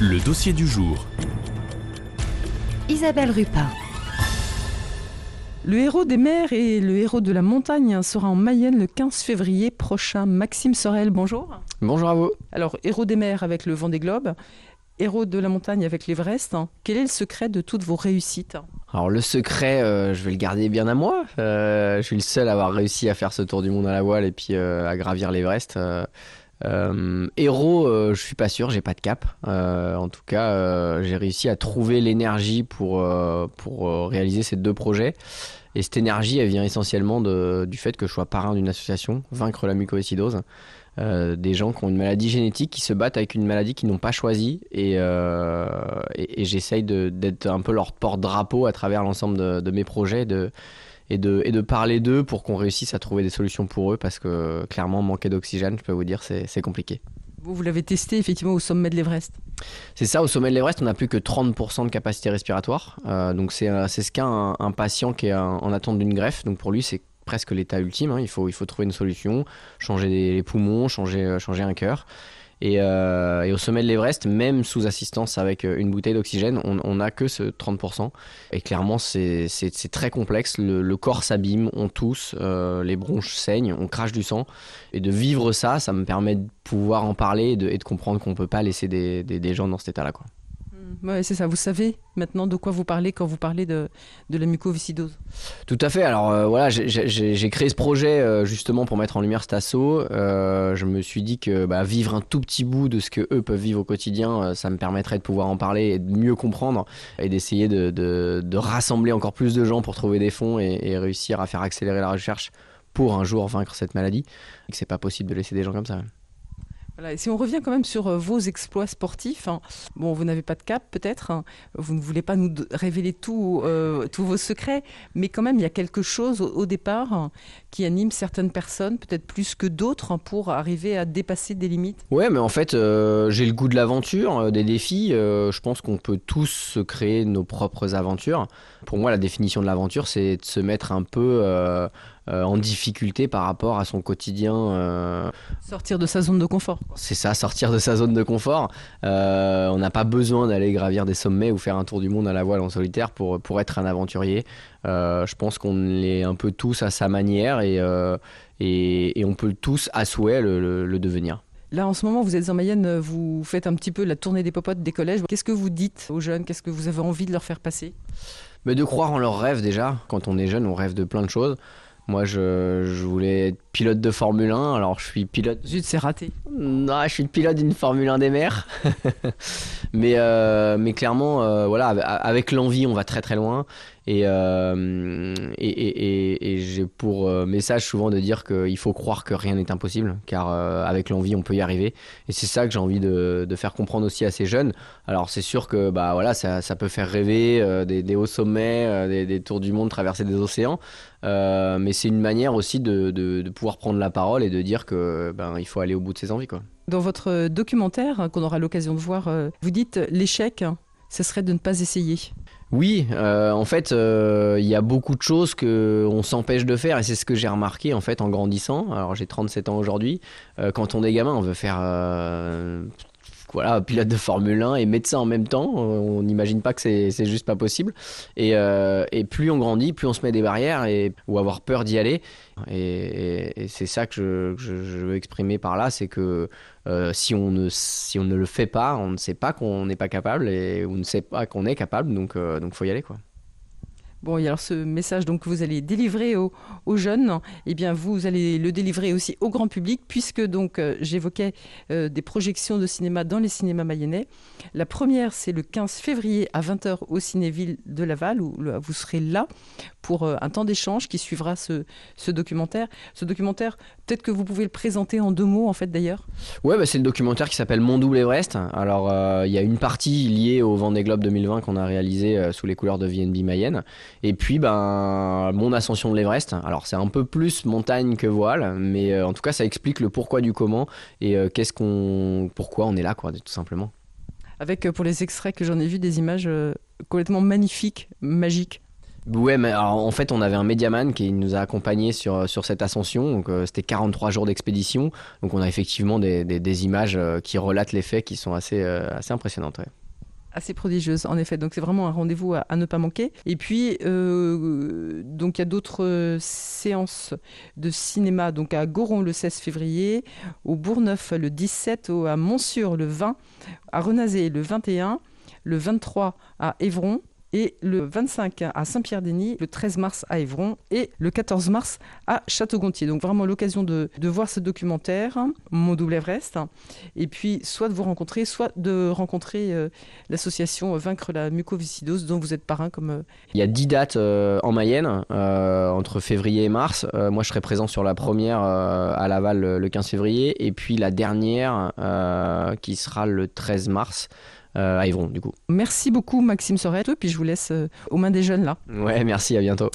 Le dossier du jour. Isabelle Rupin. Le héros des mers et le héros de la montagne sera en Mayenne le 15 février prochain. Maxime Sorel, bonjour. Bonjour à vous. Alors, héros des mers avec le Vendée Globe, héros de la montagne avec l'Everest. Quel est le secret de toutes vos réussites? Alors le secret, euh, je vais le garder bien à moi. Euh, je suis le seul à avoir réussi à faire ce tour du monde à la voile et puis euh, à gravir l'Everest. Euh, héros, euh, je suis pas sûr, j'ai pas de cap. Euh, en tout cas, j'ai réussi à trouver l'énergie pour, pour réaliser ces deux projets. Et cette énergie, elle vient essentiellement du fait que je sois parrain d'une association, Vaincre la mucoviscidose. Euh, des gens qui ont une maladie génétique, qui se battent avec une maladie qu'ils n'ont pas choisie. Et, j'essaye d'être un peu leur porte-drapeau à travers l'ensemble de, de mes projets de, et, de, et de parler d'eux pour qu'on réussisse à trouver des solutions pour eux parce que clairement, manquer d'oxygène, je peux vous dire, c'est compliqué. Vous, vous l'avez testé effectivement au sommet de l'Everest? C'est ça, au sommet de l'Everest, on n'a plus que 30% de capacité respiratoire. Euh, donc c'est euh, c'est ce qu'a un, un patient qui est en en attente d'une greffe. Donc pour lui, c'est presque l'état ultime. hein. Il, faut, il faut trouver une solution, changer des- les poumons, changer, euh, changer un cœur. Et, euh, et au sommet de l'Everest, même sous assistance avec euh, une bouteille d'oxygène, on n'a que ce 30%. Et clairement, c'est très complexe. Le, le corps s'abîme, on tousse, euh, les bronches saignent, on crache du sang. Et de vivre ça, ça me permet de pouvoir en parler et de, et de comprendre qu'on peut pas laisser des, des- des gens dans cet état-là. quoi. Ouais, c'est ça. Vous savez maintenant de quoi vous parlez quand vous parlez de, la mucoviscidose. Tout à fait. Alors euh, voilà, j'ai- créé ce projet euh, justement pour mettre en lumière cet assaut. Euh, je me suis dit que bah, vivre un tout petit bout de ce que eux peuvent vivre au quotidien, ça me permettrait de pouvoir en parler et de mieux comprendre et d'essayer de, rassembler encore plus de gens pour trouver des fonds et, réussir à faire accélérer la recherche pour un jour vaincre cette maladie. C'est pas possible de laisser des gens comme ça. Si on revient quand même sur euh, vos exploits sportifs, hein, bon, vous n'avez pas de cap peut-être, hein, vous ne voulez pas nous révéler euh, tous vos secrets, mais quand même il y a quelque chose au, départ hein, qui anime certaines personnes, peut-être plus que d'autres, pour arriver à dépasser des limites. Ouais, mais en fait, euh, j'ai le goût de l'aventure, des défis. je pense qu'on peut tous se créer nos propres aventures. Pour moi, la définition de l'aventure, c'est de se mettre un peu euh, en difficulté par rapport à son quotidien. euh, Sortir de sa zone de confort. c'est ça, sortir de sa zone de confort. Euh, on n'a pas besoin d'aller gravir des sommets ou faire un tour du monde à la voile en solitaire pour, pour être un aventurier. Je pense qu'on l'est un peu tous à sa manière et, et, et on peut tous à souhait le- le- le devenir. Là, en ce moment, vous êtes en Mayenne, vous faites un petit peu la tournée des popotes des collèges. Qu'est-ce que vous dites aux jeunes? Qu'est-ce que vous avez envie de leur faire passer? Mais de croire en leurs rêves déjà. Quand on est jeune, on rêve de plein de choses. Moi, je, voulais être pilote de Formule 1, alors je suis pilote. Zut, c'est raté. Non, je suis pilote d'une Formule 1 des mers. mais, euh, mais clairement, euh, voilà, avec- l'envie, on va très très loin. Et, euh, et, et- et- et j'ai pour message souvent de dire qu'il faut croire que rien n'est impossible, car avec l'envie, on peut y arriver. Et c'est ça que j'ai envie de, de faire comprendre aussi à ces jeunes. Alors c'est sûr que bah voilà, ça, ça peut faire rêver des, des hauts sommets, des, des tours du monde, traverser des océans. Mais c'est une manière aussi de, de- de pouvoir prendre la parole et de dire que ben il faut aller au bout de ses envies quoi. Dans votre documentaire, hein, qu'on aura l'occasion de voir, euh, vous dites euh, l'échec, hein, ce serait de ne pas essayer. Oui, euh, en fait, euh, il y a beaucoup de choses que on s'empêche de faire et c'est ce que j'ai remarqué en fait en grandissant. Alors j'ai 37 ans aujourd'hui. Euh, quand on est gamin, on veut faire euh, voilà pilote de Formule 1 et médecin en même temps. On n'imagine pas que c'est juste pas possible. Et, euh, et plus on grandit, plus on se met des barrières et ou avoir peur d'y aller. Et, c'est ça que je, veux exprimer par là, c'est que euh, si, on ne, si on ne le fait pas, on ne sait pas qu'on n'est pas capable et on ne sait pas qu'on est capable, donc il donc faut y aller quoi. Bon, et alors ce message donc que vous allez délivrer aux, jeunes, eh bien vous allez le délivrer aussi au grand public puisque donc euh, j'évoquais euh, des projections de cinéma dans les cinémas mayennais. La première c'est le 15 février à 20h au Cinéville de Laval où vous serez là pour euh, un temps d'échange qui suivra ce, ce documentaire. Ce documentaire, peut-être que vous pouvez le présenter en deux mots en fait d'ailleurs. Ouais, bah, c'est le documentaire qui s'appelle Mon double Everest. Alors, euh, il y a une partie liée au Vendée Globe 2020 qu'on a réalisé euh, sous les couleurs de VNB Mayenne. Et puis, ben, mon ascension de l'Everest. Alors, c'est un peu plus montagne que voile, mais euh, en tout cas, ça explique le pourquoi du comment et qu'est-ce qu'on, pourquoi on est là, quoi, tout simplement. Avec pour les extraits que j'en ai vus des images complètement magnifiques, magiques. Ouais, mais en fait, on avait un médiaman qui nous a accompagnés sur, sur cette ascension. Donc, euh, c'était 43 jours d'expédition. Donc, on a effectivement des, des- images euh, qui relatent les faits qui sont assez, euh, assez impressionnantes. assez prodigieuse en effet. Donc c'est vraiment un rendez-vous à, ne pas manquer. Et puis euh, donc il y a d'autres séances de cinéma donc à Goron le 16 février, au Bourgneuf le 17, au- à Montsûr le 20, à Renazé le 21, le 23 à Évron. Et le 25 à Saint-Pierre-Denis, le 13 mars à Évron et le 14 mars à Château-Gontier. Donc vraiment l'occasion de, voir ce documentaire, Mon double Everest, et puis soit de vous rencontrer, soit de rencontrer euh, l'association Vaincre la mucoviscidose dont vous êtes parrain comme euh, Il y a 10 dates euh, en Mayenne, entre février et mars. Moi, je serai présent sur la première à Laval le, le 15 février, et puis la dernière qui sera le 13 mars à Évron, du coup. Merci beaucoup Maxime Sorette, puis je vous laisse euh, aux mains des jeunes là. Ouais, merci, à bientôt.